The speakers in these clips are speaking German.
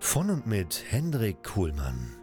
Von und mit Hendrik Kuhlmann.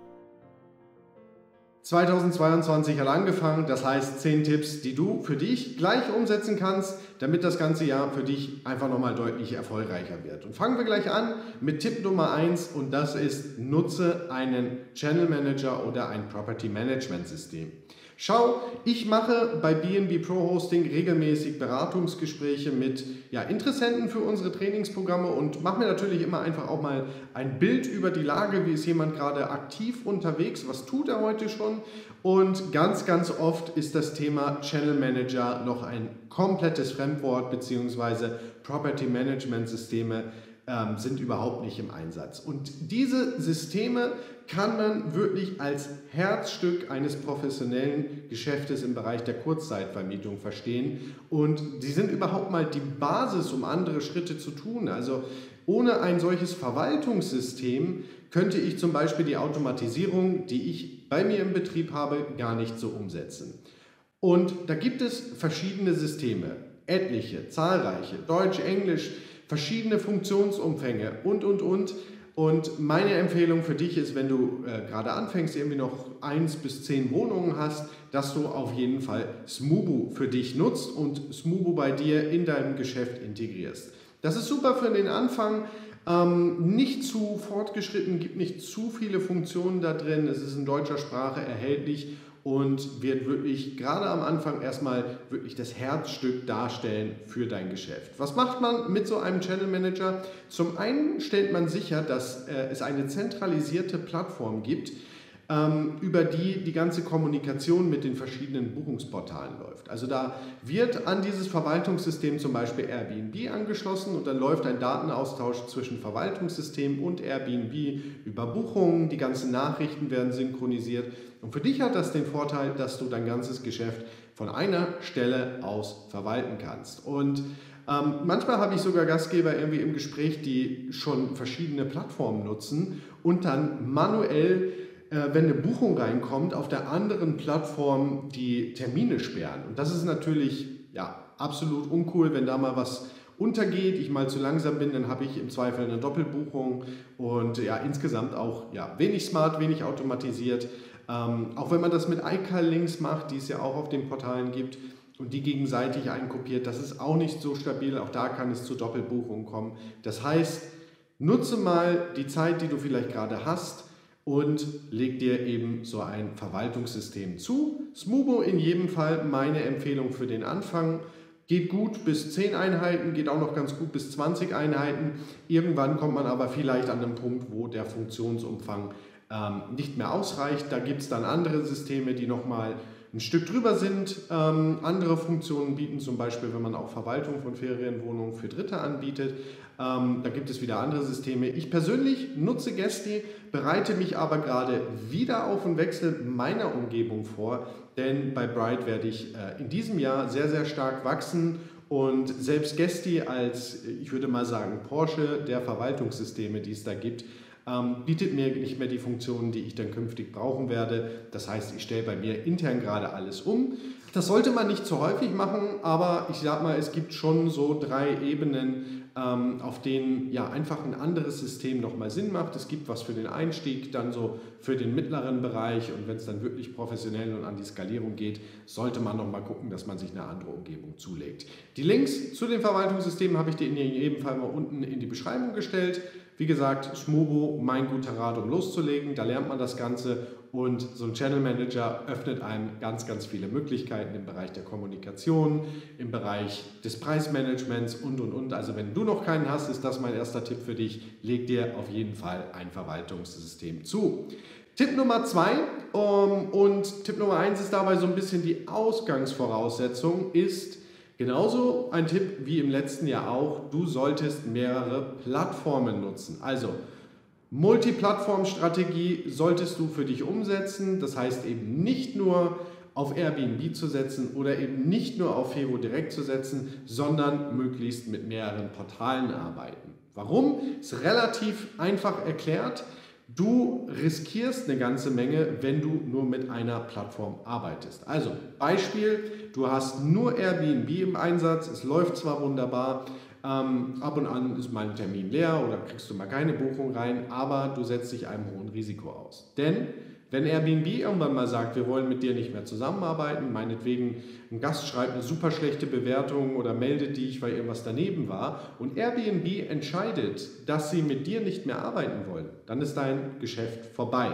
2022 hat angefangen, das heißt 10 Tipps, die du für dich gleich umsetzen kannst, damit das ganze Jahr für dich einfach nochmal deutlich erfolgreicher wird. Und fangen wir gleich an mit Tipp Nummer 1 und das ist, nutze einen Channel Manager oder ein Property Management System. Schau, ich mache bei BNB Pro Hosting regelmäßig Beratungsgespräche mit ja, Interessenten für unsere Trainingsprogramme und mache mir natürlich immer einfach auch mal ein Bild über die Lage, wie ist jemand gerade aktiv unterwegs, was tut er heute schon? Und ganz, ganz oft ist das Thema Channel Manager noch ein komplettes Fremdwort beziehungsweise Property Management Systeme ähm, sind überhaupt nicht im Einsatz. Und diese Systeme kann man wirklich als Herzstück eines professionellen Geschäftes im Bereich der Kurzzeitvermietung verstehen. Und sie sind überhaupt mal die Basis, um andere Schritte zu tun. Also ohne ein solches Verwaltungssystem könnte ich zum Beispiel die Automatisierung, die ich bei mir im Betrieb habe, gar nicht so umsetzen. Und da gibt es verschiedene Systeme, etliche, zahlreiche, Deutsch, Englisch, verschiedene Funktionsumfänge und, und, und. Und meine Empfehlung für dich ist, wenn du äh, gerade anfängst, irgendwie noch eins bis zehn Wohnungen hast, dass du auf jeden Fall Smubu für dich nutzt und Smubu bei dir in deinem Geschäft integrierst. Das ist super für den Anfang. Ähm, nicht zu fortgeschritten, gibt nicht zu viele Funktionen da drin. Es ist in deutscher Sprache erhältlich und wird wirklich gerade am Anfang erstmal wirklich das Herzstück darstellen für dein Geschäft. Was macht man mit so einem Channel Manager? Zum einen stellt man sicher, dass äh, es eine zentralisierte Plattform gibt, über die die ganze Kommunikation mit den verschiedenen Buchungsportalen läuft. Also da wird an dieses Verwaltungssystem zum Beispiel Airbnb angeschlossen und dann läuft ein Datenaustausch zwischen Verwaltungssystem und Airbnb über Buchungen. Die ganzen Nachrichten werden synchronisiert. Und für dich hat das den Vorteil, dass du dein ganzes Geschäft von einer Stelle aus verwalten kannst. Und ähm, manchmal habe ich sogar Gastgeber irgendwie im Gespräch, die schon verschiedene Plattformen nutzen und dann manuell wenn eine Buchung reinkommt, auf der anderen Plattform die Termine sperren. Und das ist natürlich ja, absolut uncool, wenn da mal was untergeht, ich mal zu langsam bin, dann habe ich im Zweifel eine Doppelbuchung und ja, insgesamt auch ja, wenig smart, wenig automatisiert. Ähm, auch wenn man das mit iCal-Links macht, die es ja auch auf den Portalen gibt und die gegenseitig einkopiert, das ist auch nicht so stabil, auch da kann es zu Doppelbuchungen kommen. Das heißt, nutze mal die Zeit, die du vielleicht gerade hast, und leg dir eben so ein Verwaltungssystem zu. Smubo in jedem Fall meine Empfehlung für den Anfang. Geht gut bis 10 Einheiten, geht auch noch ganz gut bis 20 Einheiten. Irgendwann kommt man aber vielleicht an den Punkt, wo der Funktionsumfang ähm, nicht mehr ausreicht. Da gibt es dann andere Systeme, die nochmal ein Stück drüber sind. Ähm, andere Funktionen bieten zum Beispiel, wenn man auch Verwaltung von Ferienwohnungen für Dritte anbietet. Ähm, da gibt es wieder andere Systeme. Ich persönlich nutze Gesti, bereite mich aber gerade wieder auf den Wechsel meiner Umgebung vor, denn bei Bright werde ich äh, in diesem Jahr sehr, sehr stark wachsen und selbst Gesti als, ich würde mal sagen, Porsche der Verwaltungssysteme, die es da gibt, ähm, bietet mir nicht mehr die Funktionen, die ich dann künftig brauchen werde. Das heißt, ich stelle bei mir intern gerade alles um. Das sollte man nicht zu häufig machen, aber ich sag mal, es gibt schon so drei Ebenen, ähm, auf denen ja einfach ein anderes System nochmal Sinn macht. Es gibt was für den Einstieg, dann so für den mittleren Bereich und wenn es dann wirklich professionell und an die Skalierung geht, sollte man nochmal gucken, dass man sich eine andere Umgebung zulegt. Die Links zu den Verwaltungssystemen habe ich dir in jedem Fall mal unten in die Beschreibung gestellt. Wie gesagt, Schmobo, mein guter Rat, um loszulegen. Da lernt man das Ganze und so ein Channel Manager öffnet einem ganz, ganz viele Möglichkeiten im Bereich der Kommunikation, im Bereich des Preismanagements und, und, und. Also wenn du noch keinen hast, ist das mein erster Tipp für dich. Leg dir auf jeden Fall ein Verwaltungssystem zu. Tipp Nummer zwei um, und Tipp Nummer eins ist dabei so ein bisschen die Ausgangsvoraussetzung, ist genauso ein Tipp wie im letzten Jahr auch, du solltest mehrere Plattformen nutzen. Also Multiplattform-Strategie solltest du für dich umsetzen, das heißt eben nicht nur auf Airbnb zu setzen oder eben nicht nur auf Fevo direkt zu setzen, sondern möglichst mit mehreren Portalen arbeiten. Warum? Ist relativ einfach erklärt. Du riskierst eine ganze Menge, wenn du nur mit einer Plattform arbeitest. Also Beispiel, du hast nur Airbnb im Einsatz, es läuft zwar wunderbar, ähm, ab und an ist mal ein Termin leer oder kriegst du mal keine Buchung rein, aber du setzt dich einem hohen Risiko aus. Denn wenn Airbnb irgendwann mal sagt, wir wollen mit dir nicht mehr zusammenarbeiten, meinetwegen ein Gast schreibt eine super schlechte Bewertung oder meldet dich, weil irgendwas daneben war und Airbnb entscheidet, dass sie mit dir nicht mehr arbeiten wollen, dann ist dein Geschäft vorbei.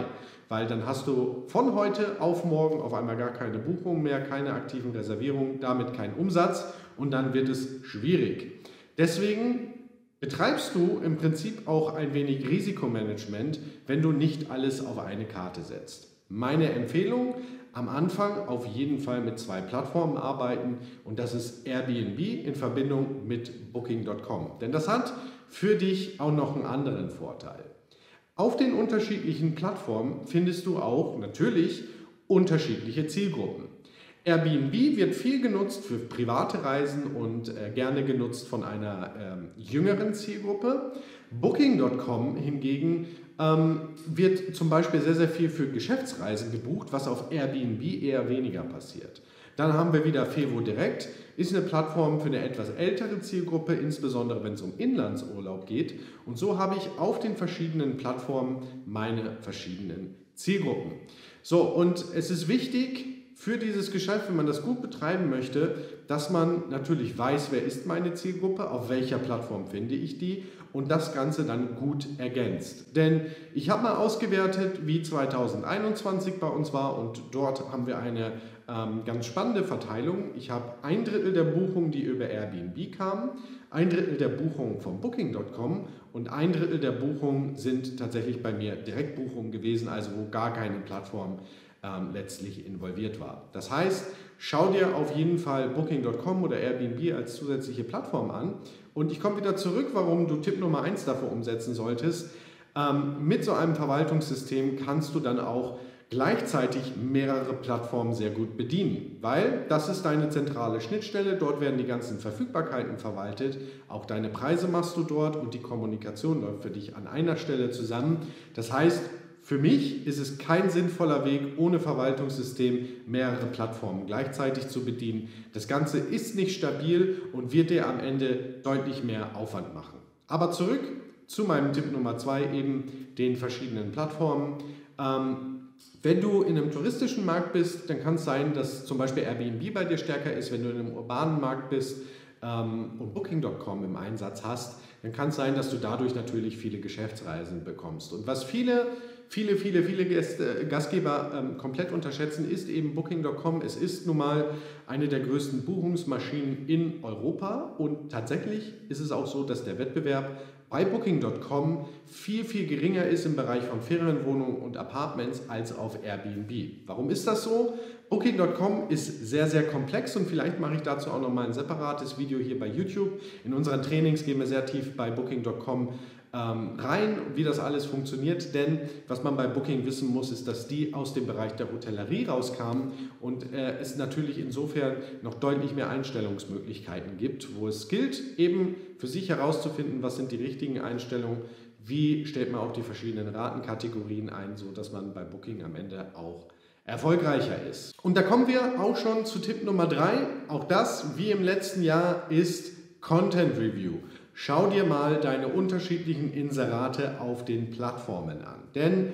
Weil dann hast du von heute auf morgen auf einmal gar keine Buchung mehr, keine aktiven Reservierungen, damit keinen Umsatz und dann wird es schwierig. Deswegen betreibst du im Prinzip auch ein wenig Risikomanagement, wenn du nicht alles auf eine Karte setzt. Meine Empfehlung, am Anfang auf jeden Fall mit zwei Plattformen arbeiten und das ist Airbnb in Verbindung mit Booking.com. Denn das hat für dich auch noch einen anderen Vorteil. Auf den unterschiedlichen Plattformen findest du auch natürlich unterschiedliche Zielgruppen. Airbnb wird viel genutzt für private Reisen und äh, gerne genutzt von einer ähm, jüngeren Zielgruppe. Booking.com hingegen ähm, wird zum Beispiel sehr, sehr viel für Geschäftsreisen gebucht, was auf Airbnb eher weniger passiert. Dann haben wir wieder Fevo Direct, ist eine Plattform für eine etwas ältere Zielgruppe, insbesondere wenn es um Inlandsurlaub geht. Und so habe ich auf den verschiedenen Plattformen meine verschiedenen Zielgruppen. So, und es ist wichtig, für dieses Geschäft, wenn man das gut betreiben möchte, dass man natürlich weiß, wer ist meine Zielgruppe, auf welcher Plattform finde ich die und das Ganze dann gut ergänzt. Denn ich habe mal ausgewertet, wie 2021 bei uns war und dort haben wir eine ähm, ganz spannende Verteilung. Ich habe ein Drittel der Buchungen, die über Airbnb kamen, ein Drittel der Buchungen von Booking.com und ein Drittel der Buchungen sind tatsächlich bei mir Direktbuchungen gewesen, also wo gar keine Plattform ähm, letztlich involviert war. Das heißt, schau dir auf jeden Fall Booking.com oder Airbnb als zusätzliche Plattform an. Und ich komme wieder zurück, warum du Tipp Nummer 1 dafür umsetzen solltest. Ähm, mit so einem Verwaltungssystem kannst du dann auch gleichzeitig mehrere Plattformen sehr gut bedienen, weil das ist deine zentrale Schnittstelle, dort werden die ganzen Verfügbarkeiten verwaltet, auch deine Preise machst du dort und die Kommunikation läuft für dich an einer Stelle zusammen. Das heißt, für mich ist es kein sinnvoller Weg, ohne Verwaltungssystem mehrere Plattformen gleichzeitig zu bedienen. Das Ganze ist nicht stabil und wird dir am Ende deutlich mehr Aufwand machen. Aber zurück zu meinem Tipp Nummer zwei, eben den verschiedenen Plattformen. Ähm, wenn du in einem touristischen Markt bist, dann kann es sein, dass zum Beispiel Airbnb bei dir stärker ist. Wenn du in einem urbanen Markt bist ähm, und Booking.com im Einsatz hast, dann kann es sein, dass du dadurch natürlich viele Geschäftsreisen bekommst. Und was viele viele, viele, viele Gäste, Gastgeber ähm, komplett unterschätzen, ist eben Booking.com. Es ist nun mal eine der größten Buchungsmaschinen in Europa und tatsächlich ist es auch so, dass der Wettbewerb bei Booking.com viel, viel geringer ist im Bereich von Ferienwohnungen und Apartments als auf Airbnb. Warum ist das so? Booking.com ist sehr, sehr komplex und vielleicht mache ich dazu auch noch mal ein separates Video hier bei YouTube. In unseren Trainings gehen wir sehr tief bei Booking.com rein, wie das alles funktioniert. Denn was man bei Booking wissen muss, ist, dass die aus dem Bereich der Hotellerie rauskamen und äh, es natürlich insofern noch deutlich mehr Einstellungsmöglichkeiten gibt, wo es gilt, eben für sich herauszufinden, was sind die richtigen Einstellungen, wie stellt man auch die verschiedenen Ratenkategorien ein, so dass man bei Booking am Ende auch erfolgreicher ist. Und da kommen wir auch schon zu Tipp Nummer drei. Auch das, wie im letzten Jahr, ist Content Review. Schau dir mal deine unterschiedlichen Inserate auf den Plattformen an. Denn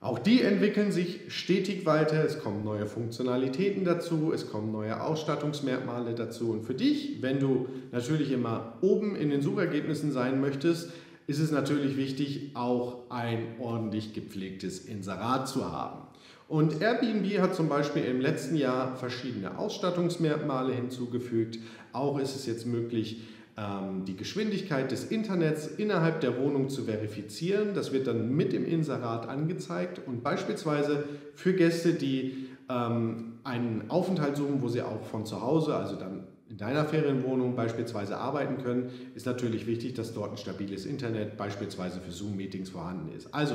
auch die entwickeln sich stetig weiter, es kommen neue Funktionalitäten dazu, es kommen neue Ausstattungsmerkmale dazu. Und für dich, wenn du natürlich immer oben in den Suchergebnissen sein möchtest, ist es natürlich wichtig, auch ein ordentlich gepflegtes Inserat zu haben. Und Airbnb hat zum Beispiel im letzten Jahr verschiedene Ausstattungsmerkmale hinzugefügt. Auch ist es jetzt möglich, die Geschwindigkeit des Internets innerhalb der Wohnung zu verifizieren. Das wird dann mit dem Inserat angezeigt und beispielsweise für Gäste, die ähm, einen Aufenthalt suchen, wo sie auch von zu Hause, also dann in deiner Ferienwohnung beispielsweise arbeiten können, ist natürlich wichtig, dass dort ein stabiles Internet beispielsweise für Zoom-Meetings vorhanden ist. Also,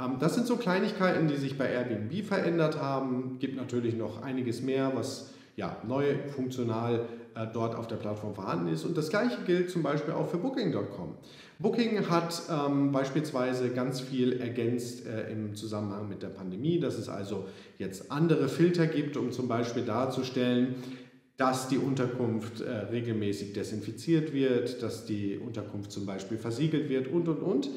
ähm, das sind so Kleinigkeiten, die sich bei Airbnb verändert haben. Gibt natürlich noch einiges mehr, was ja, neu funktional äh, dort auf der Plattform vorhanden ist. Und das gleiche gilt zum Beispiel auch für Booking.com. Booking hat ähm, beispielsweise ganz viel ergänzt äh, im Zusammenhang mit der Pandemie, dass es also jetzt andere Filter gibt, um zum Beispiel darzustellen, dass die Unterkunft äh, regelmäßig desinfiziert wird, dass die Unterkunft zum Beispiel versiegelt wird und, und, und.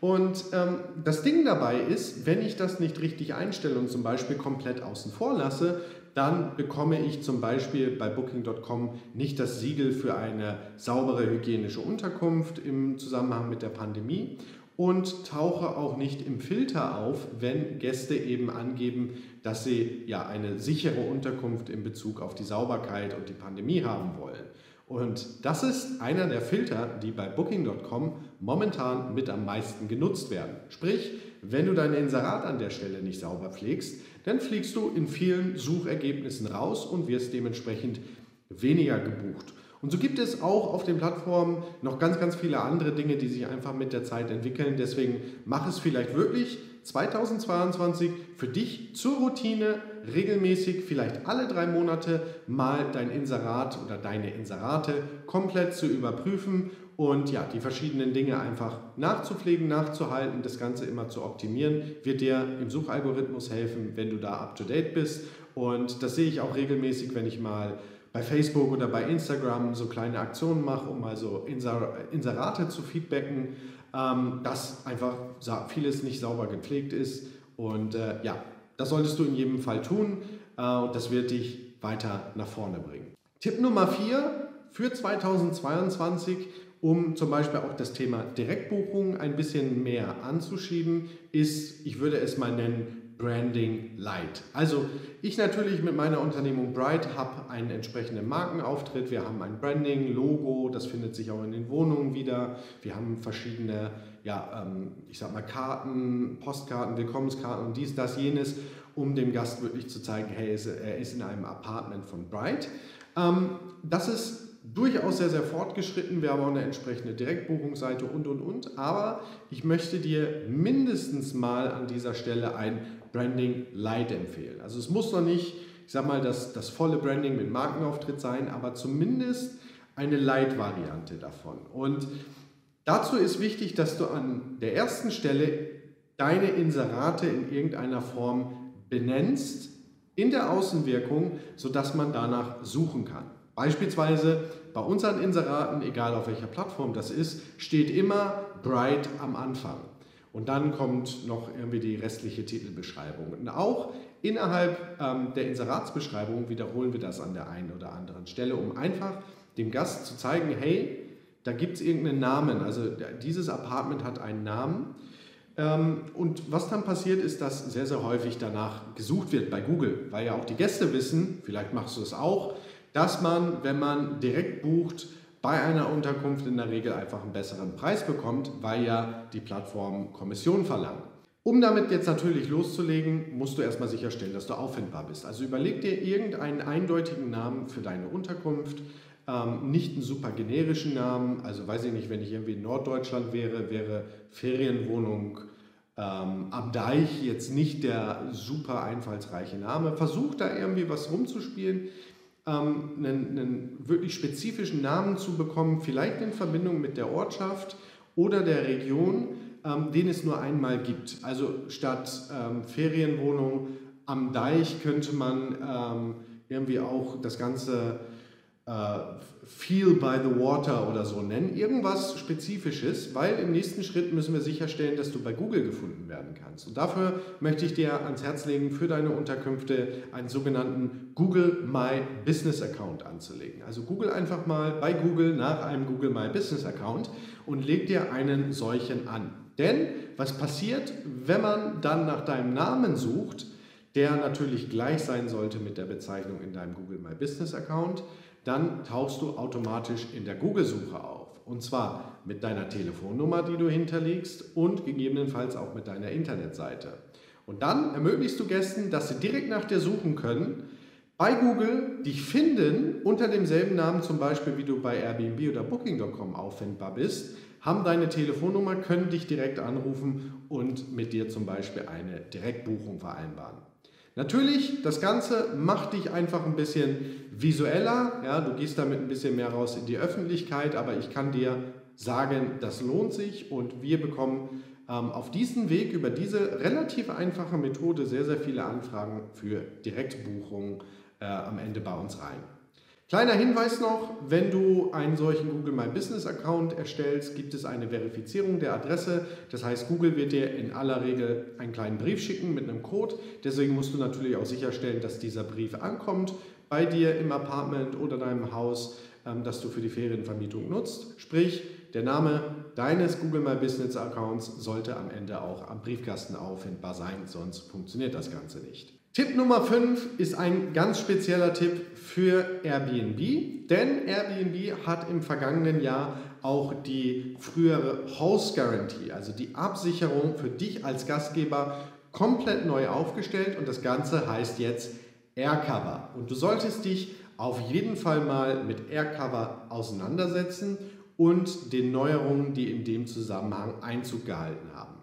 Und ähm, das Ding dabei ist, wenn ich das nicht richtig einstelle und zum Beispiel komplett außen vor lasse, dann bekomme ich zum Beispiel bei Booking.com nicht das Siegel für eine saubere hygienische Unterkunft im Zusammenhang mit der Pandemie und tauche auch nicht im Filter auf, wenn Gäste eben angeben, dass sie ja eine sichere Unterkunft in Bezug auf die Sauberkeit und die Pandemie haben wollen. Und das ist einer der Filter, die bei Booking.com momentan mit am meisten genutzt werden. Sprich, wenn du dein Inserat an der Stelle nicht sauber pflegst, dann fliegst du in vielen Suchergebnissen raus und wirst dementsprechend weniger gebucht. Und so gibt es auch auf den Plattformen noch ganz, ganz viele andere Dinge, die sich einfach mit der Zeit entwickeln. Deswegen mach es vielleicht wirklich 2022 für dich zur Routine, regelmäßig, vielleicht alle drei Monate mal dein Inserat oder deine Inserate komplett zu überprüfen und ja, die verschiedenen Dinge einfach nachzupflegen, nachzuhalten, das Ganze immer zu optimieren, wird dir im Suchalgorithmus helfen, wenn du da up to date bist. Und das sehe ich auch regelmäßig, wenn ich mal bei Facebook oder bei Instagram so kleine Aktionen mache, um mal so Inserate zu feedbacken, ähm, dass einfach vieles nicht sauber gepflegt ist. Und äh, ja, das solltest du in jedem Fall tun äh, und das wird dich weiter nach vorne bringen. Tipp Nummer 4 für 2022 um zum Beispiel auch das Thema Direktbuchung ein bisschen mehr anzuschieben, ist, ich würde es mal nennen, Branding Light. Also ich natürlich mit meiner Unternehmung Bright habe einen entsprechenden Markenauftritt. Wir haben ein Branding, Logo, das findet sich auch in den Wohnungen wieder. Wir haben verschiedene, ja, ähm, ich sag mal Karten, Postkarten, Willkommenskarten und dies, das, jenes, um dem Gast wirklich zu zeigen, hey, er ist in einem Apartment von Bright. Ähm, das ist durchaus sehr, sehr fortgeschritten. Wir haben auch eine entsprechende Direktbuchungsseite und, und, und. Aber ich möchte dir mindestens mal an dieser Stelle ein Branding Light empfehlen. Also es muss noch nicht, ich sag mal, das, das volle Branding mit Markenauftritt sein, aber zumindest eine Light-Variante davon. Und dazu ist wichtig, dass du an der ersten Stelle deine Inserate in irgendeiner Form benennst in der Außenwirkung, sodass man danach suchen kann. Beispielsweise bei unseren Inseraten, egal auf welcher Plattform das ist, steht immer Bright am Anfang. Und dann kommt noch irgendwie die restliche Titelbeschreibung. Und auch innerhalb ähm, der Inseratsbeschreibung wiederholen wir das an der einen oder anderen Stelle, um einfach dem Gast zu zeigen, hey, da gibt es irgendeinen Namen. Also dieses Apartment hat einen Namen. Ähm, und was dann passiert, ist, dass sehr, sehr häufig danach gesucht wird bei Google, weil ja auch die Gäste wissen, vielleicht machst du es auch, dass man, wenn man direkt bucht, bei einer Unterkunft in der Regel einfach einen besseren Preis bekommt, weil ja die Plattform Kommission verlangt. Um damit jetzt natürlich loszulegen, musst du erstmal sicherstellen, dass du auffindbar bist. Also überleg dir irgendeinen eindeutigen Namen für deine Unterkunft, ähm, nicht einen super generischen Namen. Also weiß ich nicht, wenn ich irgendwie in Norddeutschland wäre, wäre Ferienwohnung ähm, am Deich jetzt nicht der super einfallsreiche Name. Versuch da irgendwie was rumzuspielen ähm, einen, einen wirklich spezifischen Namen zu bekommen, vielleicht in Verbindung mit der Ortschaft oder der Region, ähm, den es nur einmal gibt. Also statt ähm, Ferienwohnung am Deich könnte man ähm, irgendwie auch das Ganze äh, Feel by the Water oder so nennen, irgendwas Spezifisches, weil im nächsten Schritt müssen wir sicherstellen, dass du bei Google gefunden werden kannst. Und dafür möchte ich dir ans Herz legen, für deine Unterkünfte einen sogenannten Google My Business Account anzulegen. Also Google einfach mal bei Google nach einem Google My Business Account und leg dir einen solchen an. Denn was passiert, wenn man dann nach deinem Namen sucht, der natürlich gleich sein sollte mit der Bezeichnung in deinem Google My Business Account, dann tauchst du automatisch in der Google-Suche auf. Und zwar mit deiner Telefonnummer, die du hinterlegst und gegebenenfalls auch mit deiner Internetseite. Und dann ermöglichst du Gästen, dass sie direkt nach dir suchen können, bei Google dich finden, unter demselben Namen zum Beispiel, wie du bei Airbnb oder Booking.com auffindbar bist, haben deine Telefonnummer, können dich direkt anrufen und mit dir zum Beispiel eine Direktbuchung vereinbaren. Natürlich, das Ganze macht dich einfach ein bisschen visueller. Ja, du gehst damit ein bisschen mehr raus in die Öffentlichkeit, aber ich kann dir sagen, das lohnt sich und wir bekommen ähm, auf diesem Weg über diese relativ einfache Methode sehr, sehr viele Anfragen für Direktbuchungen äh, am Ende bei uns rein. Kleiner Hinweis noch, wenn du einen solchen Google My Business Account erstellst, gibt es eine Verifizierung der Adresse. Das heißt, Google wird dir in aller Regel einen kleinen Brief schicken mit einem Code. Deswegen musst du natürlich auch sicherstellen, dass dieser Brief ankommt bei dir im Apartment oder deinem Haus, ähm, das du für die Ferienvermietung nutzt. Sprich, der Name deines Google My Business Accounts sollte am Ende auch am Briefkasten auffindbar sein, sonst funktioniert das Ganze nicht. Tipp Nummer 5 ist ein ganz spezieller Tipp für Airbnb, denn Airbnb hat im vergangenen Jahr auch die frühere Host Guarantee, also die Absicherung für dich als Gastgeber, komplett neu aufgestellt und das Ganze heißt jetzt Aircover. Und du solltest dich auf jeden Fall mal mit Aircover auseinandersetzen und den Neuerungen, die in dem Zusammenhang Einzug gehalten haben.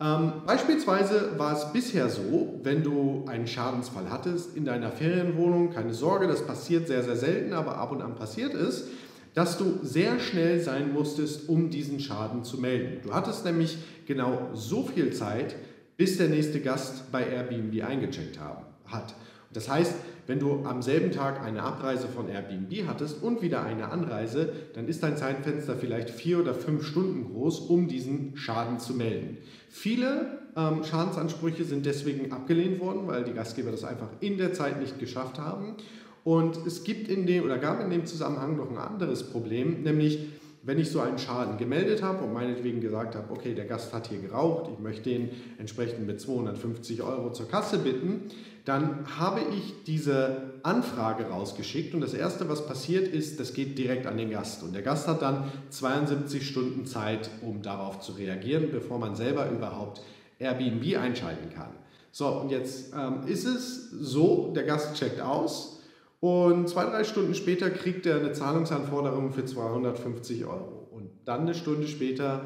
Ähm, beispielsweise war es bisher so, wenn du einen Schadensfall hattest in deiner Ferienwohnung, keine Sorge, das passiert sehr, sehr selten, aber ab und an passiert es, dass du sehr schnell sein musstest, um diesen Schaden zu melden. Du hattest nämlich genau so viel Zeit, bis der nächste Gast bei Airbnb eingecheckt haben, hat. Das heißt, wenn du am selben Tag eine Abreise von Airbnb hattest und wieder eine Anreise, dann ist dein Zeitfenster vielleicht vier oder fünf Stunden groß, um diesen Schaden zu melden. Viele ähm, Schadensansprüche sind deswegen abgelehnt worden, weil die Gastgeber das einfach in der Zeit nicht geschafft haben. Und es gibt in dem oder gab in dem Zusammenhang noch ein anderes Problem, nämlich wenn ich so einen Schaden gemeldet habe und meinetwegen gesagt habe, okay, der Gast hat hier geraucht, ich möchte ihn entsprechend mit 250 Euro zur Kasse bitten, dann habe ich diese Anfrage rausgeschickt und das Erste, was passiert ist, das geht direkt an den Gast. Und der Gast hat dann 72 Stunden Zeit, um darauf zu reagieren, bevor man selber überhaupt Airbnb einschalten kann. So, und jetzt ähm, ist es so, der Gast checkt aus und zwei, drei Stunden später kriegt er eine Zahlungsanforderung für 250 Euro. Und dann eine Stunde später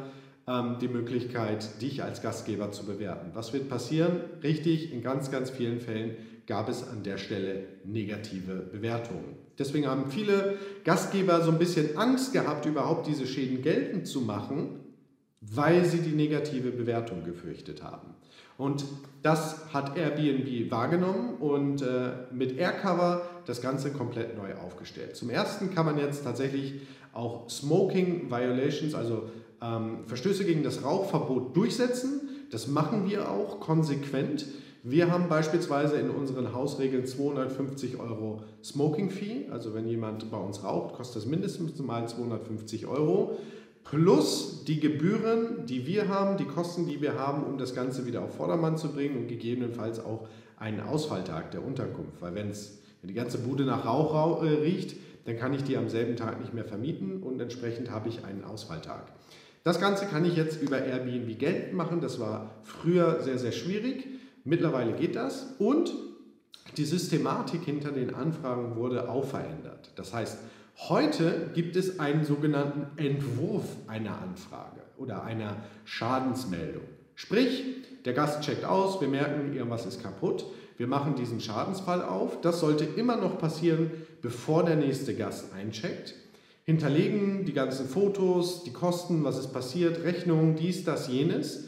die Möglichkeit, dich als Gastgeber zu bewerten. Was wird passieren? Richtig, in ganz, ganz vielen Fällen gab es an der Stelle negative Bewertungen. Deswegen haben viele Gastgeber so ein bisschen Angst gehabt, überhaupt diese Schäden geltend zu machen, weil sie die negative Bewertung gefürchtet haben. Und das hat Airbnb wahrgenommen und äh, mit Aircover das Ganze komplett neu aufgestellt. Zum ersten kann man jetzt tatsächlich auch Smoking Violations, also ähm, Verstöße gegen das Rauchverbot durchsetzen. Das machen wir auch konsequent. Wir haben beispielsweise in unseren Hausregeln 250 Euro Smoking Fee. Also wenn jemand bei uns raucht, kostet das mindestens mal 250 Euro. Plus die Gebühren, die wir haben, die Kosten, die wir haben, um das Ganze wieder auf Vordermann zu bringen und gegebenenfalls auch einen Ausfalltag der Unterkunft. Weil wenn's, wenn die ganze Bude nach Rauch äh, riecht, dann kann ich die am selben Tag nicht mehr vermieten und entsprechend habe ich einen Ausfalltag. Das Ganze kann ich jetzt über Airbnb geltend machen. Das war früher sehr, sehr schwierig. Mittlerweile geht das. Und die Systematik hinter den Anfragen wurde auch verändert. Das heißt, heute gibt es einen sogenannten Entwurf einer Anfrage oder einer Schadensmeldung. Sprich, der Gast checkt aus, wir merken, irgendwas ist kaputt. Wir machen diesen Schadensfall auf. Das sollte immer noch passieren, bevor der nächste Gast eincheckt hinterlegen die ganzen Fotos, die Kosten, was ist passiert, Rechnungen, dies, das, jenes.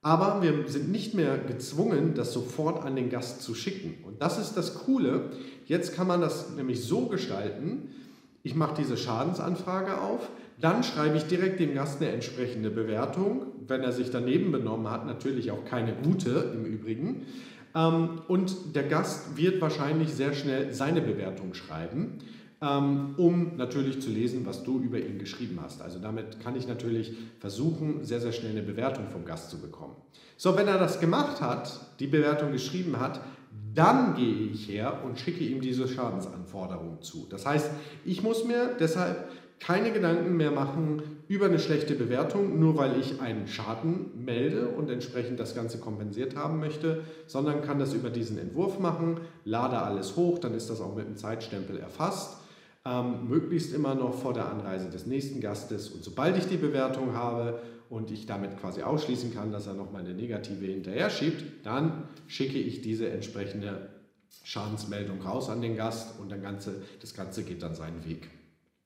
Aber wir sind nicht mehr gezwungen, das sofort an den Gast zu schicken. Und das ist das Coole. Jetzt kann man das nämlich so gestalten, ich mache diese Schadensanfrage auf, dann schreibe ich direkt dem Gast eine entsprechende Bewertung, wenn er sich daneben benommen hat, natürlich auch keine gute im Übrigen. Ähm, und der Gast wird wahrscheinlich sehr schnell seine Bewertung schreiben, ähm, um natürlich zu lesen, was du über ihn geschrieben hast. Also damit kann ich natürlich versuchen, sehr, sehr schnell eine Bewertung vom Gast zu bekommen. So, wenn er das gemacht hat, die Bewertung geschrieben hat, dann gehe ich her und schicke ihm diese Schadensanforderung zu. Das heißt, ich muss mir deshalb keine Gedanken mehr machen über eine schlechte Bewertung, nur weil ich einen Schaden melde und entsprechend das Ganze kompensiert haben möchte, sondern kann das über diesen Entwurf machen, lade alles hoch, dann ist das auch mit einem Zeitstempel erfasst. Ähm, möglichst immer noch vor der Anreise des nächsten Gastes. Und sobald ich die Bewertung habe und ich damit quasi ausschließen kann, dass er nochmal eine negative hinterher schiebt, dann schicke ich diese entsprechende Schadensmeldung raus an den Gast und dann Ganze, das Ganze geht dann seinen Weg.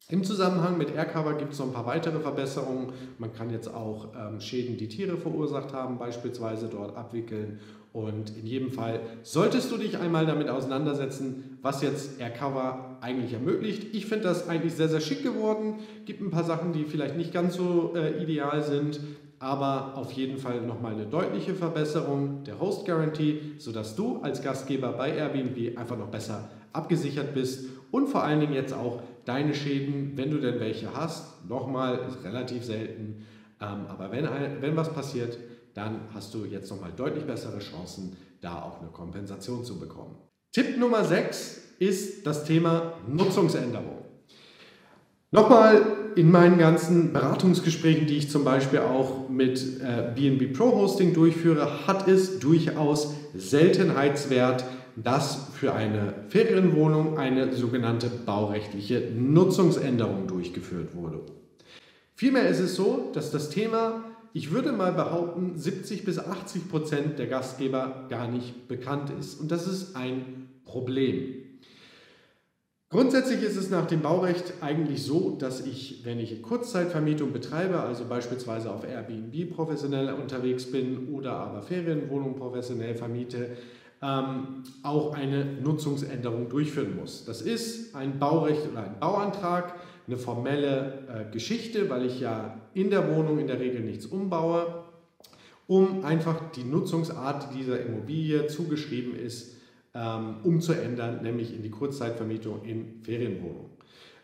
Im Zusammenhang mit Aircover gibt es noch ein paar weitere Verbesserungen. Man kann jetzt auch ähm, Schäden, die Tiere verursacht haben, beispielsweise dort abwickeln. Und in jedem Fall solltest du dich einmal damit auseinandersetzen, was jetzt Aircover eigentlich ermöglicht. Ich finde das eigentlich sehr, sehr schick geworden. Gibt ein paar Sachen, die vielleicht nicht ganz so äh, ideal sind, aber auf jeden Fall nochmal eine deutliche Verbesserung der Host Guarantee, sodass du als Gastgeber bei Airbnb einfach noch besser abgesichert bist und vor allen Dingen jetzt auch deine Schäden, wenn du denn welche hast, nochmal, ist relativ selten, ähm, aber wenn, wenn was passiert, dann hast du jetzt nochmal deutlich bessere Chancen, da auch eine Kompensation zu bekommen. Tipp Nummer 6 ist das Thema Nutzungsänderung. Nochmal in meinen ganzen Beratungsgesprächen, die ich zum Beispiel auch mit äh, BNB Pro Hosting durchführe, hat es durchaus Seltenheitswert, dass für eine Ferienwohnung eine sogenannte baurechtliche Nutzungsänderung durchgeführt wurde. Vielmehr ist es so, dass das Thema, ich würde mal behaupten, 70 bis 80 Prozent der Gastgeber gar nicht bekannt ist. Und das ist ein Problem. Grundsätzlich ist es nach dem Baurecht eigentlich so, dass ich, wenn ich Kurzzeitvermietung betreibe, also beispielsweise auf Airbnb professionell unterwegs bin oder aber Ferienwohnungen professionell vermiete, ähm, auch eine Nutzungsänderung durchführen muss. Das ist ein Baurecht oder ein Bauantrag, eine formelle äh, Geschichte, weil ich ja in der Wohnung in der Regel nichts umbaue, um einfach die Nutzungsart dieser Immobilie zugeschrieben ist, ähm, umzuändern, nämlich in die Kurzzeitvermietung in Ferienwohnungen.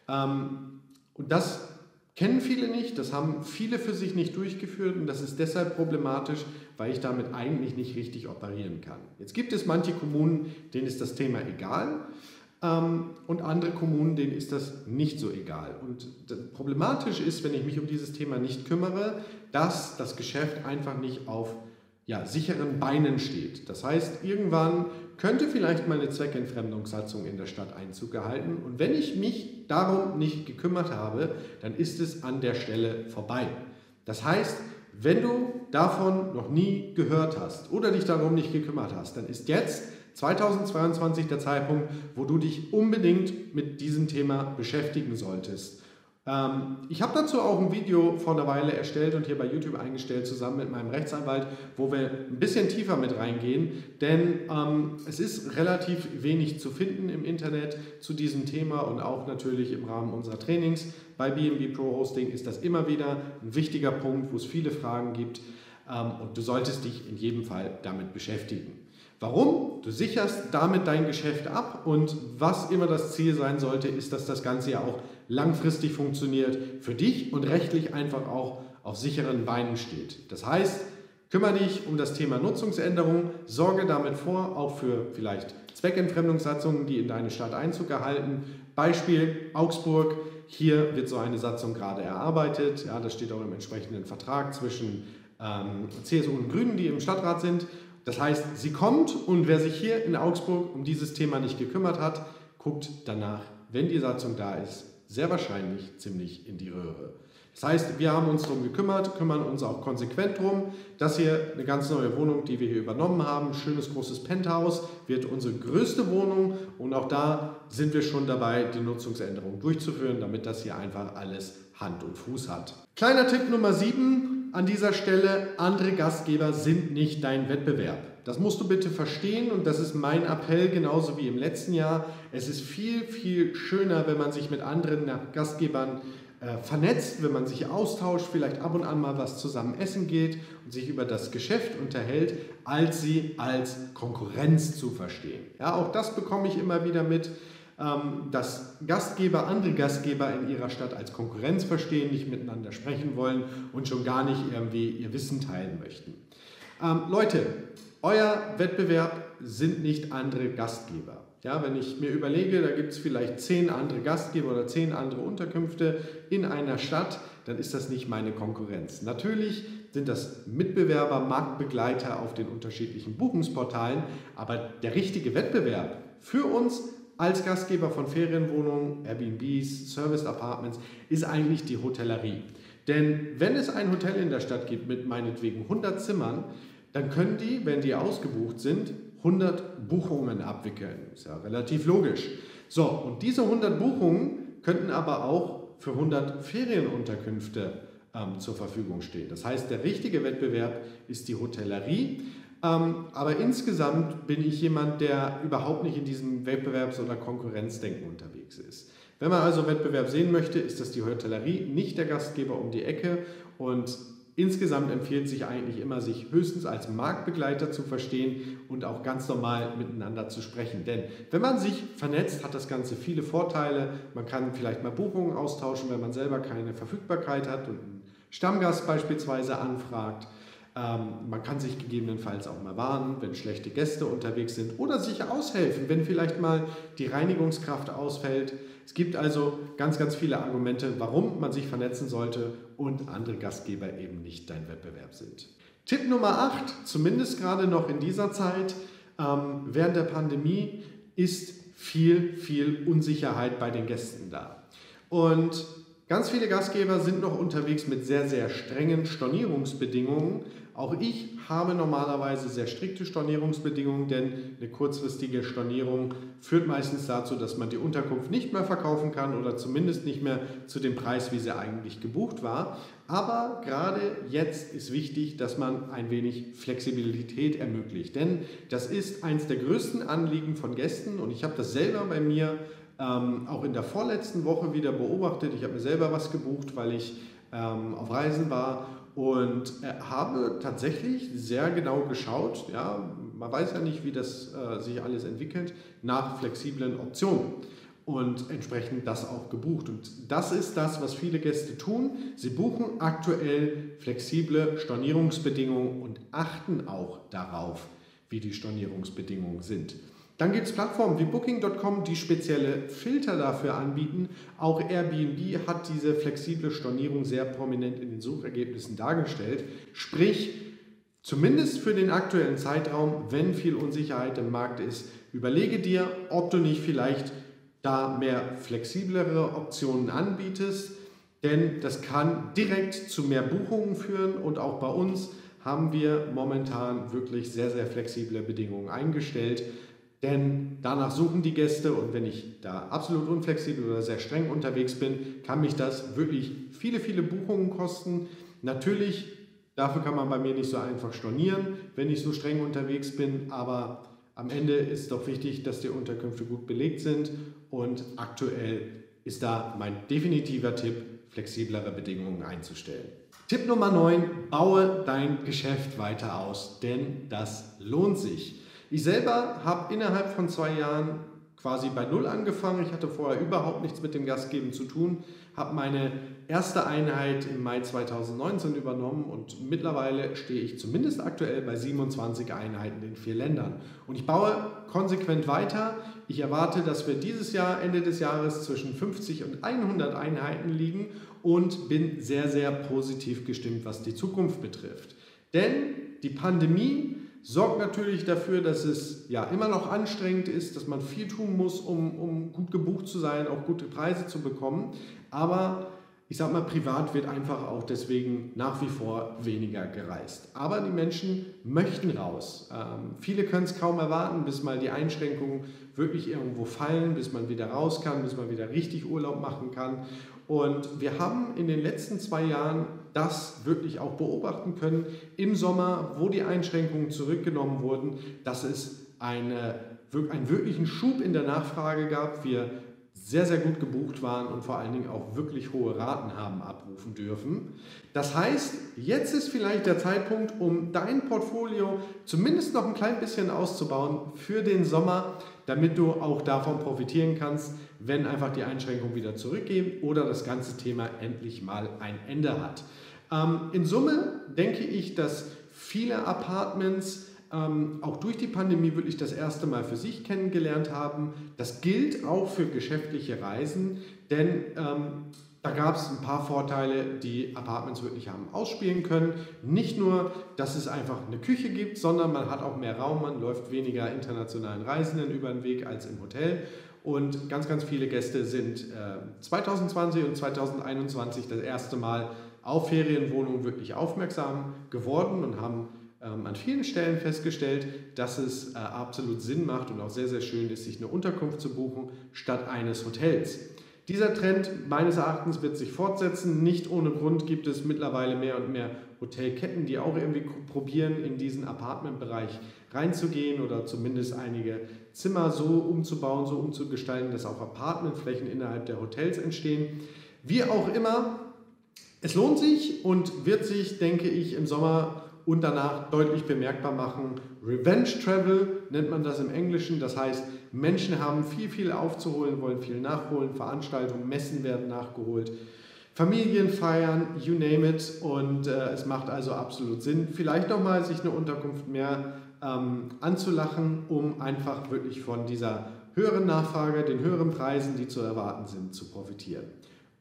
Ähm, und das Kennen viele nicht, das haben viele für sich nicht durchgeführt und das ist deshalb problematisch, weil ich damit eigentlich nicht richtig operieren kann. Jetzt gibt es manche Kommunen, denen ist das Thema egal ähm, und andere Kommunen, denen ist das nicht so egal. Und problematisch ist, wenn ich mich um dieses Thema nicht kümmere, dass das Geschäft einfach nicht auf ja, sicheren Beinen steht. Das heißt, irgendwann könnte vielleicht meine Zweckentfremdungssatzung in der Stadt Einzug gehalten. Und wenn ich mich darum nicht gekümmert habe, dann ist es an der Stelle vorbei. Das heißt, wenn du davon noch nie gehört hast oder dich darum nicht gekümmert hast, dann ist jetzt 2022 der Zeitpunkt, wo du dich unbedingt mit diesem Thema beschäftigen solltest. Ähm, ich habe dazu auch ein Video vor einer Weile erstellt und hier bei YouTube eingestellt, zusammen mit meinem Rechtsanwalt, wo wir ein bisschen tiefer mit reingehen, denn ähm, es ist relativ wenig zu finden im Internet zu diesem Thema und auch natürlich im Rahmen unserer Trainings. Bei BNB Pro Hosting ist das immer wieder ein wichtiger Punkt, wo es viele Fragen gibt ähm, und du solltest dich in jedem Fall damit beschäftigen. Warum? Du sicherst damit dein Geschäft ab und was immer das Ziel sein sollte, ist, dass das Ganze ja auch langfristig funktioniert, für dich und rechtlich einfach auch auf sicheren Beinen steht. Das heißt, kümmere dich um das Thema Nutzungsänderung, sorge damit vor, auch für vielleicht Zweckentfremdungssatzungen, die in deine Stadt Einzug erhalten. Beispiel Augsburg, hier wird so eine Satzung gerade erarbeitet. Ja, das steht auch im entsprechenden Vertrag zwischen ähm, CSU und Grünen, die im Stadtrat sind. Das heißt, sie kommt und wer sich hier in Augsburg um dieses Thema nicht gekümmert hat, guckt danach, wenn die Satzung da ist, sehr wahrscheinlich ziemlich in die Röhre. Das heißt, wir haben uns darum gekümmert, kümmern uns auch konsequent darum. Das hier eine ganz neue Wohnung, die wir hier übernommen haben, schönes großes Penthouse, wird unsere größte Wohnung und auch da sind wir schon dabei, die Nutzungsänderung durchzuführen, damit das hier einfach alles Hand und Fuß hat. Kleiner Tipp Nummer 7, an dieser Stelle, andere Gastgeber sind nicht dein Wettbewerb. Das musst du bitte verstehen und das ist mein Appell genauso wie im letzten Jahr. Es ist viel, viel schöner, wenn man sich mit anderen Gastgebern äh, vernetzt, wenn man sich austauscht, vielleicht ab und an mal was zusammen essen geht und sich über das Geschäft unterhält, als sie als Konkurrenz zu verstehen. Ja, auch das bekomme ich immer wieder mit, ähm, dass Gastgeber andere Gastgeber in ihrer Stadt als Konkurrenz verstehen, nicht miteinander sprechen wollen und schon gar nicht irgendwie ihr Wissen teilen möchten. Ähm, Leute, euer Wettbewerb sind nicht andere Gastgeber. Ja, wenn ich mir überlege, da gibt es vielleicht zehn andere Gastgeber oder zehn andere Unterkünfte in einer Stadt, dann ist das nicht meine Konkurrenz. Natürlich sind das Mitbewerber, Marktbegleiter auf den unterschiedlichen Buchungsportalen, aber der richtige Wettbewerb für uns als Gastgeber von Ferienwohnungen, Airbnbs, Service Apartments ist eigentlich die Hotellerie. Denn wenn es ein Hotel in der Stadt gibt mit meinetwegen 100 Zimmern, dann können die, wenn die ausgebucht sind, 100 Buchungen abwickeln. Ist ja relativ logisch. So, und diese 100 Buchungen könnten aber auch für 100 Ferienunterkünfte ähm, zur Verfügung stehen. Das heißt, der richtige Wettbewerb ist die Hotellerie. Ähm, aber insgesamt bin ich jemand, der überhaupt nicht in diesem Wettbewerbs- oder Konkurrenzdenken unterwegs ist. Wenn man also Wettbewerb sehen möchte, ist das die Hotellerie, nicht der Gastgeber um die Ecke. Und Insgesamt empfiehlt sich eigentlich immer, sich höchstens als Marktbegleiter zu verstehen und auch ganz normal miteinander zu sprechen. Denn wenn man sich vernetzt, hat das Ganze viele Vorteile. Man kann vielleicht mal Buchungen austauschen, wenn man selber keine Verfügbarkeit hat und einen Stammgast beispielsweise anfragt. Ähm, man kann sich gegebenenfalls auch mal warnen, wenn schlechte Gäste unterwegs sind oder sich aushelfen, wenn vielleicht mal die Reinigungskraft ausfällt. Es gibt also ganz, ganz viele Argumente, warum man sich vernetzen sollte und andere Gastgeber eben nicht dein Wettbewerb sind. Tipp Nummer 8, zumindest gerade noch in dieser Zeit, ähm, während der Pandemie ist viel, viel Unsicherheit bei den Gästen da. Und ganz viele Gastgeber sind noch unterwegs mit sehr, sehr strengen Stornierungsbedingungen, auch ich habe normalerweise sehr strikte Stornierungsbedingungen, denn eine kurzfristige Stornierung führt meistens dazu, dass man die Unterkunft nicht mehr verkaufen kann oder zumindest nicht mehr zu dem Preis, wie sie eigentlich gebucht war. Aber gerade jetzt ist wichtig, dass man ein wenig Flexibilität ermöglicht, denn das ist eines der größten Anliegen von Gästen und ich habe das selber bei mir ähm, auch in der vorletzten Woche wieder beobachtet. Ich habe mir selber was gebucht, weil ich ähm, auf Reisen war und äh, habe tatsächlich sehr genau geschaut, ja, man weiß ja nicht, wie das äh, sich alles entwickelt, nach flexiblen Optionen und entsprechend das auch gebucht. Und das ist das, was viele Gäste tun. Sie buchen aktuell flexible Stornierungsbedingungen und achten auch darauf, wie die Stornierungsbedingungen sind. Dann gibt es Plattformen wie Booking.com, die spezielle Filter dafür anbieten. Auch Airbnb hat diese flexible Stornierung sehr prominent in den Suchergebnissen dargestellt. Sprich, zumindest für den aktuellen Zeitraum, wenn viel Unsicherheit im Markt ist, überlege dir, ob du nicht vielleicht da mehr flexiblere Optionen anbietest, denn das kann direkt zu mehr Buchungen führen und auch bei uns haben wir momentan wirklich sehr, sehr flexible Bedingungen eingestellt. Denn danach suchen die Gäste und wenn ich da absolut unflexibel oder sehr streng unterwegs bin, kann mich das wirklich viele, viele Buchungen kosten. Natürlich, dafür kann man bei mir nicht so einfach stornieren, wenn ich so streng unterwegs bin, aber am Ende ist doch wichtig, dass die Unterkünfte gut belegt sind und aktuell ist da mein definitiver Tipp, flexiblere Bedingungen einzustellen. Tipp Nummer 9, baue dein Geschäft weiter aus, denn das lohnt sich. Ich selber habe innerhalb von zwei Jahren quasi bei Null angefangen. Ich hatte vorher überhaupt nichts mit dem Gastgeben zu tun, habe meine erste Einheit im Mai 2019 übernommen und mittlerweile stehe ich zumindest aktuell bei 27 Einheiten in vier Ländern. Und ich baue konsequent weiter. Ich erwarte, dass wir dieses Jahr, Ende des Jahres, zwischen 50 und 100 Einheiten liegen und bin sehr, sehr positiv gestimmt, was die Zukunft betrifft. Denn die Pandemie sorgt natürlich dafür, dass es ja immer noch anstrengend ist, dass man viel tun muss, um, um gut gebucht zu sein, auch gute Preise zu bekommen. Aber ich sag mal, privat wird einfach auch deswegen nach wie vor weniger gereist. Aber die Menschen möchten raus. Ähm, viele können es kaum erwarten, bis mal die Einschränkungen wirklich irgendwo fallen, bis man wieder raus kann, bis man wieder richtig Urlaub machen kann. Und wir haben in den letzten zwei Jahren das wirklich auch beobachten können. Im Sommer, wo die Einschränkungen zurückgenommen wurden, dass es eine, einen wirklichen Schub in der Nachfrage gab. Wir sehr, sehr gut gebucht waren und vor allen Dingen auch wirklich hohe Raten haben abrufen dürfen. Das heißt, jetzt ist vielleicht der Zeitpunkt, um dein Portfolio zumindest noch ein klein bisschen auszubauen für den Sommer, damit du auch davon profitieren kannst, wenn einfach die Einschränkungen wieder zurückgehen oder das ganze Thema endlich mal ein Ende hat. Ähm, in Summe denke ich, dass viele Apartments ähm, auch durch die Pandemie wirklich das erste Mal für sich kennengelernt haben. Das gilt auch für geschäftliche Reisen, denn ähm, da gab es ein paar Vorteile, die Apartments wirklich haben ausspielen können. Nicht nur, dass es einfach eine Küche gibt, sondern man hat auch mehr Raum, man läuft weniger internationalen Reisenden über den Weg als im Hotel. Und ganz, ganz viele Gäste sind äh, 2020 und 2021 das erste Mal auf Ferienwohnungen wirklich aufmerksam geworden und haben an vielen Stellen festgestellt, dass es äh, absolut Sinn macht und auch sehr, sehr schön ist, sich eine Unterkunft zu buchen statt eines Hotels. Dieser Trend meines Erachtens wird sich fortsetzen. Nicht ohne Grund gibt es mittlerweile mehr und mehr Hotelketten, die auch irgendwie probieren, in diesen Apartmentbereich reinzugehen oder zumindest einige Zimmer so umzubauen, so umzugestalten, dass auch Apartmentflächen innerhalb der Hotels entstehen. Wie auch immer, es lohnt sich und wird sich, denke ich, im Sommer und danach deutlich bemerkbar machen. Revenge Travel nennt man das im Englischen. Das heißt, Menschen haben viel, viel aufzuholen, wollen viel nachholen. Veranstaltungen, Messen werden nachgeholt. Familien feiern, you name it. Und äh, es macht also absolut Sinn, vielleicht nochmal sich eine Unterkunft mehr ähm, anzulachen, um einfach wirklich von dieser höheren Nachfrage, den höheren Preisen, die zu erwarten sind, zu profitieren.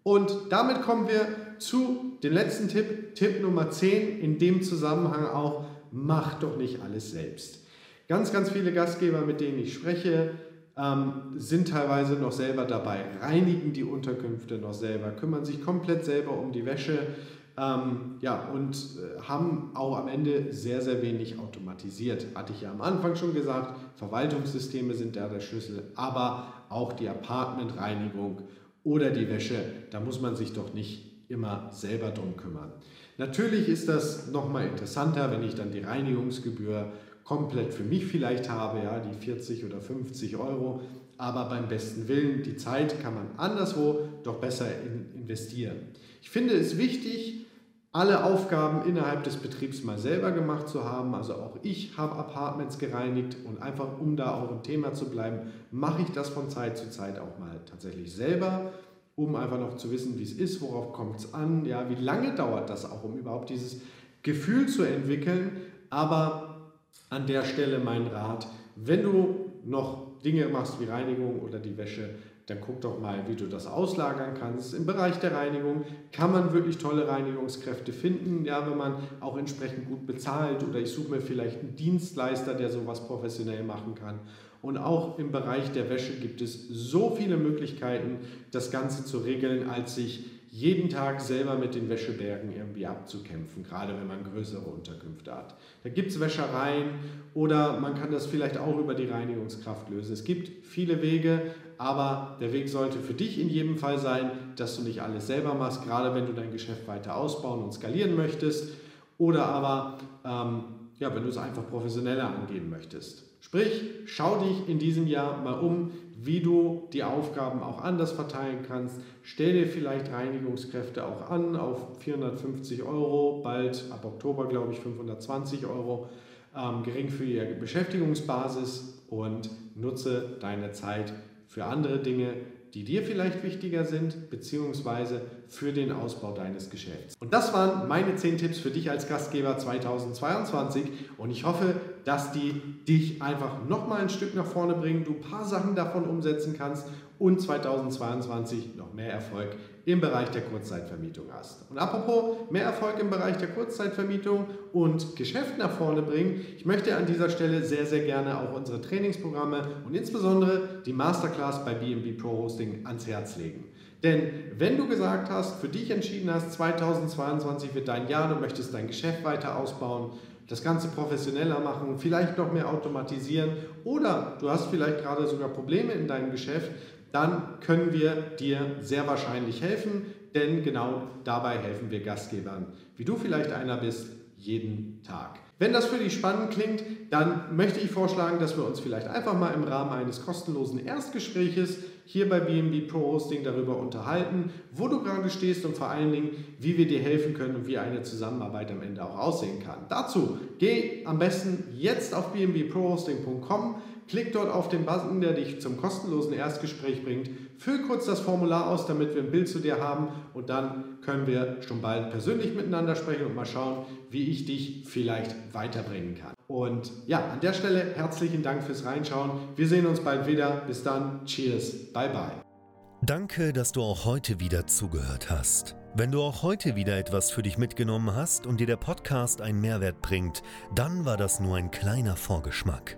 Und damit kommen wir zu dem letzten Tipp, Tipp Nummer 10, in dem Zusammenhang auch, mach doch nicht alles selbst. Ganz, ganz viele Gastgeber, mit denen ich spreche, ähm, sind teilweise noch selber dabei, reinigen die Unterkünfte noch selber, kümmern sich komplett selber um die Wäsche ähm, ja, und äh, haben auch am Ende sehr, sehr wenig automatisiert. Hatte ich ja am Anfang schon gesagt, Verwaltungssysteme sind da der Schlüssel, aber auch die Apartmentreinigung oder die Wäsche, da muss man sich doch nicht immer selber drum kümmern. Natürlich ist das nochmal interessanter, wenn ich dann die Reinigungsgebühr komplett für mich vielleicht habe, ja, die 40 oder 50 Euro. Aber beim besten Willen, die Zeit kann man anderswo doch besser investieren. Ich finde es wichtig, alle Aufgaben innerhalb des Betriebs mal selber gemacht zu haben. Also auch ich habe Apartments gereinigt und einfach um da auch im Thema zu bleiben, mache ich das von Zeit zu Zeit auch mal tatsächlich selber, um einfach noch zu wissen, wie es ist, worauf kommt es an, ja, wie lange dauert das auch, um überhaupt dieses Gefühl zu entwickeln. Aber an der Stelle mein Rat, wenn du noch Dinge machst wie Reinigung oder die Wäsche, dann guck doch mal, wie du das auslagern kannst. Im Bereich der Reinigung kann man wirklich tolle Reinigungskräfte finden, ja, wenn man auch entsprechend gut bezahlt oder ich suche mir vielleicht einen Dienstleister, der sowas professionell machen kann. Und auch im Bereich der Wäsche gibt es so viele Möglichkeiten, das Ganze zu regeln, als sich jeden Tag selber mit den Wäschebergen irgendwie abzukämpfen, gerade wenn man größere Unterkünfte hat. Da gibt es Wäschereien oder man kann das vielleicht auch über die Reinigungskraft lösen. Es gibt viele Wege, aber der Weg sollte für dich in jedem Fall sein, dass du nicht alles selber machst, gerade wenn du dein Geschäft weiter ausbauen und skalieren möchtest oder aber ähm, ja, wenn du es einfach professioneller angehen möchtest. Sprich, schau dich in diesem Jahr mal um, wie du die Aufgaben auch anders verteilen kannst. Stell dir vielleicht Reinigungskräfte auch an auf 450 Euro, bald ab Oktober glaube ich 520 Euro, ähm, geringfügige Beschäftigungsbasis und nutze deine Zeit für andere Dinge, die dir vielleicht wichtiger sind, beziehungsweise für den Ausbau deines Geschäfts. Und das waren meine 10 Tipps für dich als Gastgeber 2022 und ich hoffe, dass die dich einfach nochmal ein Stück nach vorne bringen, du ein paar Sachen davon umsetzen kannst und 2022 noch mehr Erfolg im Bereich der Kurzzeitvermietung hast. Und apropos mehr Erfolg im Bereich der Kurzzeitvermietung und Geschäft nach vorne bringen, ich möchte an dieser Stelle sehr, sehr gerne auch unsere Trainingsprogramme und insbesondere die Masterclass bei BNB Pro Hosting ans Herz legen. Denn wenn du gesagt hast, für dich entschieden hast, 2022 wird dein Jahr, du möchtest dein Geschäft weiter ausbauen, das Ganze professioneller machen, vielleicht noch mehr automatisieren oder du hast vielleicht gerade sogar Probleme in deinem Geschäft, dann können wir dir sehr wahrscheinlich helfen, denn genau dabei helfen wir Gastgebern, wie du vielleicht einer bist, jeden Tag. Wenn das für dich spannend klingt, dann möchte ich vorschlagen, dass wir uns vielleicht einfach mal im Rahmen eines kostenlosen Erstgespräches hier bei BNB Pro Hosting darüber unterhalten, wo du gerade stehst und vor allen Dingen, wie wir dir helfen können und wie eine Zusammenarbeit am Ende auch aussehen kann. Dazu geh am besten jetzt auf bnbprohosting.com Klick dort auf den Button, der dich zum kostenlosen Erstgespräch bringt. Füll kurz das Formular aus, damit wir ein Bild zu dir haben und dann können wir schon bald persönlich miteinander sprechen und mal schauen, wie ich dich vielleicht weiterbringen kann. Und ja, an der Stelle herzlichen Dank fürs Reinschauen. Wir sehen uns bald wieder. Bis dann. Cheers. Bye bye. Danke, dass du auch heute wieder zugehört hast. Wenn du auch heute wieder etwas für dich mitgenommen hast und dir der Podcast einen Mehrwert bringt, dann war das nur ein kleiner Vorgeschmack.